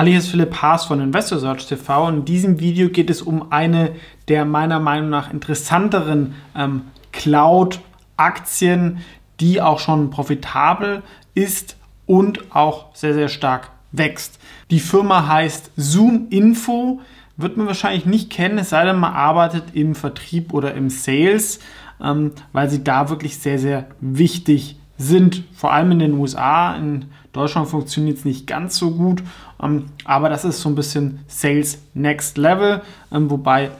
Hallo, hier ist Philipp Haas von Investor Search TV in diesem Video geht es um eine der meiner Meinung nach interessanteren ähm, Cloud-Aktien, die auch schon profitabel ist und auch sehr, sehr stark wächst. Die Firma heißt Zoom Info, wird man wahrscheinlich nicht kennen, es sei denn, man arbeitet im Vertrieb oder im Sales, ähm, weil sie da wirklich sehr, sehr wichtig sind, vor allem in den USA. In Deutschland funktioniert es nicht ganz so gut, ähm, aber das ist so ein bisschen Sales Next Level, ähm, wobei,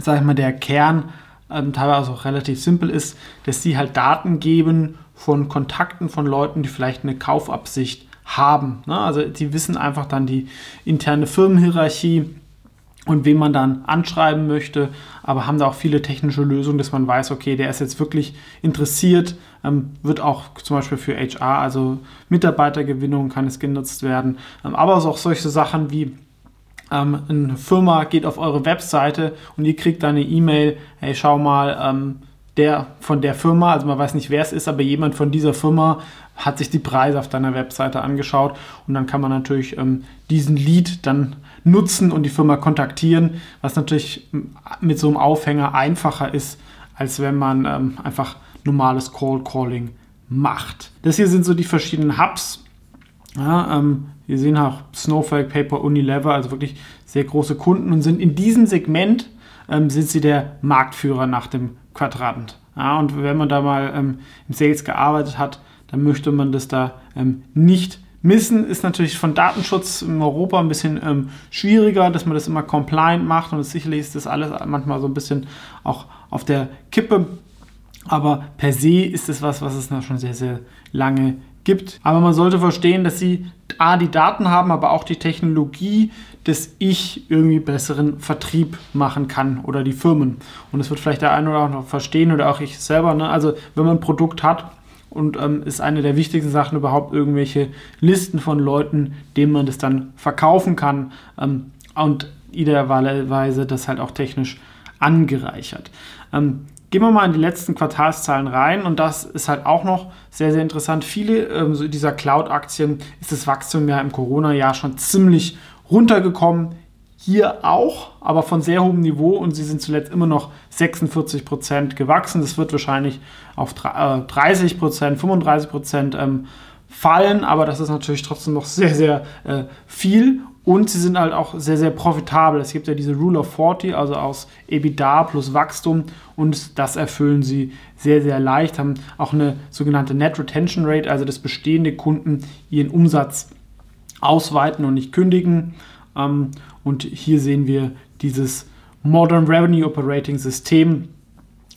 sage ich mal, der Kern ähm, teilweise auch relativ simpel ist, dass sie halt Daten geben von Kontakten von Leuten, die vielleicht eine Kaufabsicht haben. Ne? Also die wissen einfach dann die interne Firmenhierarchie und wen man dann anschreiben möchte, aber haben da auch viele technische Lösungen, dass man weiß, okay, der ist jetzt wirklich interessiert, ähm, wird auch zum Beispiel für HR, also Mitarbeitergewinnung kann es genutzt werden, ähm, aber auch solche Sachen wie ähm, eine Firma geht auf eure Webseite und ihr kriegt dann eine E-Mail, hey, schau mal, ähm, der von der Firma, also man weiß nicht, wer es ist, aber jemand von dieser Firma hat sich die Preise auf deiner Webseite angeschaut und dann kann man natürlich ähm, diesen Lead dann nutzen und die Firma kontaktieren, was natürlich mit so einem Aufhänger einfacher ist, als wenn man ähm, einfach normales Cold Calling macht. Das hier sind so die verschiedenen Hubs. Ja, ähm, wir sehen auch Snowflake, Paper, Unilever, also wirklich sehr große Kunden und sind in diesem Segment ähm, sind sie der Marktführer nach dem Quadrant. Ja, und wenn man da mal ähm, im Sales gearbeitet hat, dann möchte man das da ähm, nicht missen. Ist natürlich von Datenschutz in Europa ein bisschen ähm, schwieriger, dass man das immer compliant macht und sicherlich ist das alles manchmal so ein bisschen auch auf der Kippe. Aber per se ist es was, was es noch schon sehr, sehr lange gibt. Aber man sollte verstehen, dass sie A, die Daten haben, aber auch die Technologie, dass ich irgendwie besseren Vertrieb machen kann oder die Firmen. Und das wird vielleicht der eine oder andere verstehen oder auch ich selber. Ne? Also wenn man ein Produkt hat, und ähm, ist eine der wichtigsten Sachen überhaupt irgendwelche Listen von Leuten, denen man das dann verkaufen kann ähm, und idealerweise das halt auch technisch angereichert. Ähm, gehen wir mal in die letzten Quartalszahlen rein und das ist halt auch noch sehr, sehr interessant. Viele ähm, dieser Cloud-Aktien ist das Wachstum ja im Corona-Jahr schon ziemlich runtergekommen hier auch, aber von sehr hohem Niveau und sie sind zuletzt immer noch 46 Prozent gewachsen. Das wird wahrscheinlich auf 30 äh, Prozent, 35 Prozent ähm, fallen, aber das ist natürlich trotzdem noch sehr, sehr äh, viel und sie sind halt auch sehr, sehr profitabel. Es gibt ja diese Rule of 40, also aus EBITDA plus Wachstum und das erfüllen sie sehr, sehr leicht, haben auch eine sogenannte Net Retention Rate, also dass bestehende Kunden ihren Umsatz ausweiten und nicht kündigen. Ähm, und hier sehen wir dieses Modern Revenue Operating System,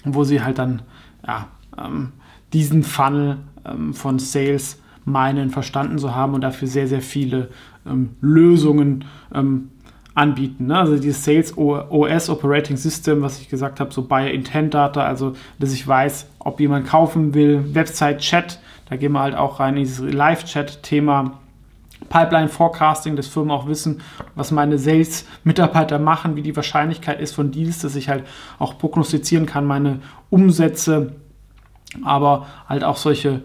wo sie halt dann ja, ähm, diesen Funnel ähm, von Sales meinen verstanden zu haben und dafür sehr, sehr viele ähm, Lösungen ähm, anbieten. Ne? Also dieses Sales OS Operating System, was ich gesagt habe, so Buyer Intent Data, also dass ich weiß, ob jemand kaufen will, Website Chat, da gehen wir halt auch rein in dieses Live-Chat-Thema Pipeline Forecasting, dass Firmen auch wissen, was meine Sales-Mitarbeiter machen, wie die Wahrscheinlichkeit ist von Deals, dass ich halt auch prognostizieren kann, meine Umsätze, aber halt auch solche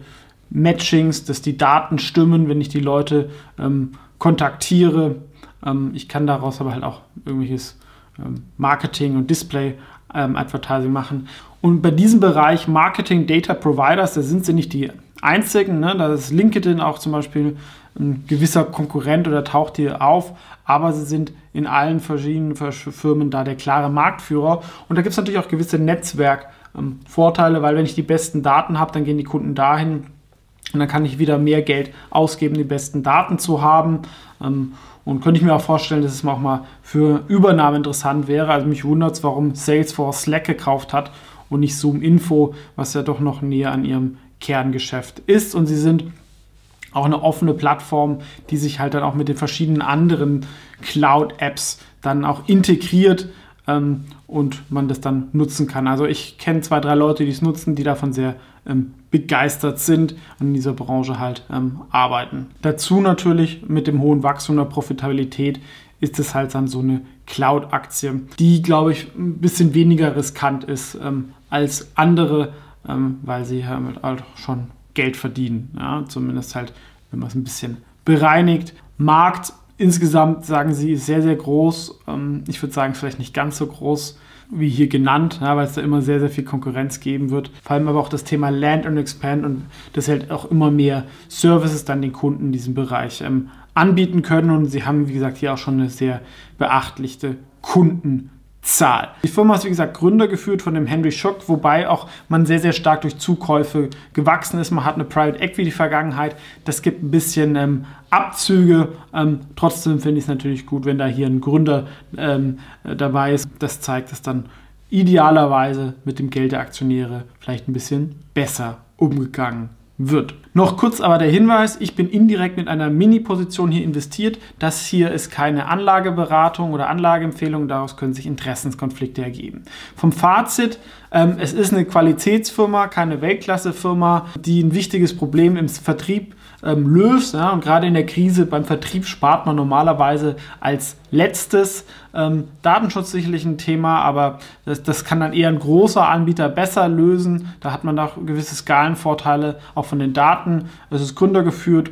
Matchings, dass die Daten stimmen, wenn ich die Leute ähm, kontaktiere. Ähm, ich kann daraus aber halt auch irgendwelches ähm, Marketing und Display ähm, Advertising machen. Und bei diesem Bereich Marketing Data Providers, da sind sie nicht die einzigen. Ne? Da ist LinkedIn auch zum Beispiel ein gewisser Konkurrent oder taucht hier auf, aber sie sind in allen verschiedenen Firmen da der klare Marktführer. Und da gibt es natürlich auch gewisse Netzwerkvorteile, weil wenn ich die besten Daten habe, dann gehen die Kunden dahin und dann kann ich wieder mehr Geld ausgeben, die besten Daten zu haben. Ähm, und könnte ich mir auch vorstellen, dass es auch mal für Übernahme interessant wäre. Also mich wundert es, warum Salesforce Slack gekauft hat und nicht Zoom Info, was ja doch noch näher an ihrem Kerngeschäft ist. Und sie sind auch eine offene Plattform, die sich halt dann auch mit den verschiedenen anderen Cloud-Apps dann auch integriert ähm, und man das dann nutzen kann. Also ich kenne zwei, drei Leute, die es nutzen, die davon sehr ähm, begeistert sind und in dieser Branche halt ähm, arbeiten. Dazu natürlich mit dem hohen Wachstum der Profitabilität ist es halt dann so eine Cloud-Aktie, die, glaube ich, ein bisschen weniger riskant ist ähm, als andere, ähm, weil sie halt schon Geld verdienen. Ja? Zumindest halt, wenn man es ein bisschen bereinigt. Markt insgesamt sagen sie, ist sehr, sehr groß. Ähm, ich würde sagen, vielleicht nicht ganz so groß wie hier genannt, ja, weil es da immer sehr, sehr viel Konkurrenz geben wird. Vor allem aber auch das Thema Land and Expand und das hält auch immer mehr Services dann den Kunden in diesem Bereich ähm, anbieten können. Und sie haben, wie gesagt, hier auch schon eine sehr beachtliche Kunden. Zahl. Die Firma ist wie gesagt Gründer geführt von dem Henry Schock, wobei auch man sehr, sehr stark durch Zukäufe gewachsen ist. Man hat eine Private Equity Vergangenheit. Das gibt ein bisschen ähm, Abzüge. Ähm, trotzdem finde ich es natürlich gut, wenn da hier ein Gründer ähm, dabei ist. Das zeigt es dann idealerweise mit dem Geld der Aktionäre vielleicht ein bisschen besser umgegangen wird. Noch kurz aber der Hinweis, ich bin indirekt mit einer Mini-Position hier investiert. Das hier ist keine Anlageberatung oder Anlageempfehlung, daraus können sich Interessenskonflikte ergeben. Vom Fazit, ähm, es ist eine Qualitätsfirma, keine Weltklassefirma, die ein wichtiges Problem im Vertrieb ähm, löst. Ja, und gerade in der Krise beim Vertrieb spart man normalerweise als letztes. Ähm, Datenschutz sicherlich ein Thema, aber das, das kann dann eher ein großer Anbieter besser lösen. Da hat man auch gewisse Skalenvorteile auch von den Daten. Es ist gründergeführt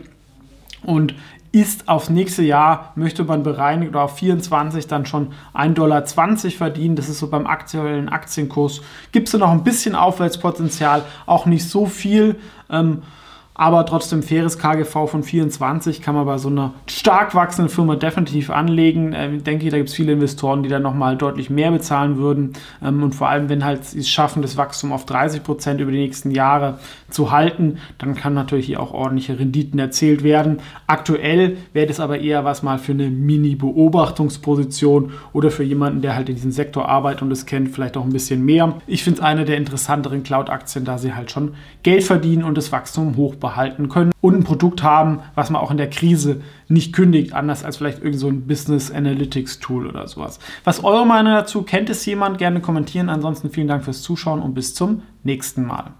und ist aufs nächste Jahr, möchte man bereinigt oder auf 24 dann schon 1,20 Dollar verdienen. Das ist so beim aktuellen Aktienkurs. Gibt es da noch ein bisschen Aufwärtspotenzial, auch nicht so viel. Ähm, aber trotzdem faires KGV von 24 kann man bei so einer stark wachsenden Firma definitiv anlegen. Ähm, ich denke, da gibt es viele Investoren, die dann nochmal deutlich mehr bezahlen würden. Ähm, und vor allem, wenn halt sie es schaffen, das Wachstum auf 30 Prozent über die nächsten Jahre zu halten, dann kann natürlich hier auch ordentliche Renditen erzielt werden. Aktuell wäre das aber eher was mal für eine Mini-Beobachtungsposition oder für jemanden, der halt in diesem Sektor arbeitet und es kennt, vielleicht auch ein bisschen mehr. Ich finde es eine der interessanteren Cloud-Aktien, da sie halt schon Geld verdienen und das Wachstum hoch behalten können und ein Produkt haben, was man auch in der Krise nicht kündigt, anders als vielleicht irgend so ein Business Analytics Tool oder sowas. Was eure Meinung dazu? Kennt es jemand? Gerne kommentieren. Ansonsten vielen Dank fürs Zuschauen und bis zum nächsten Mal.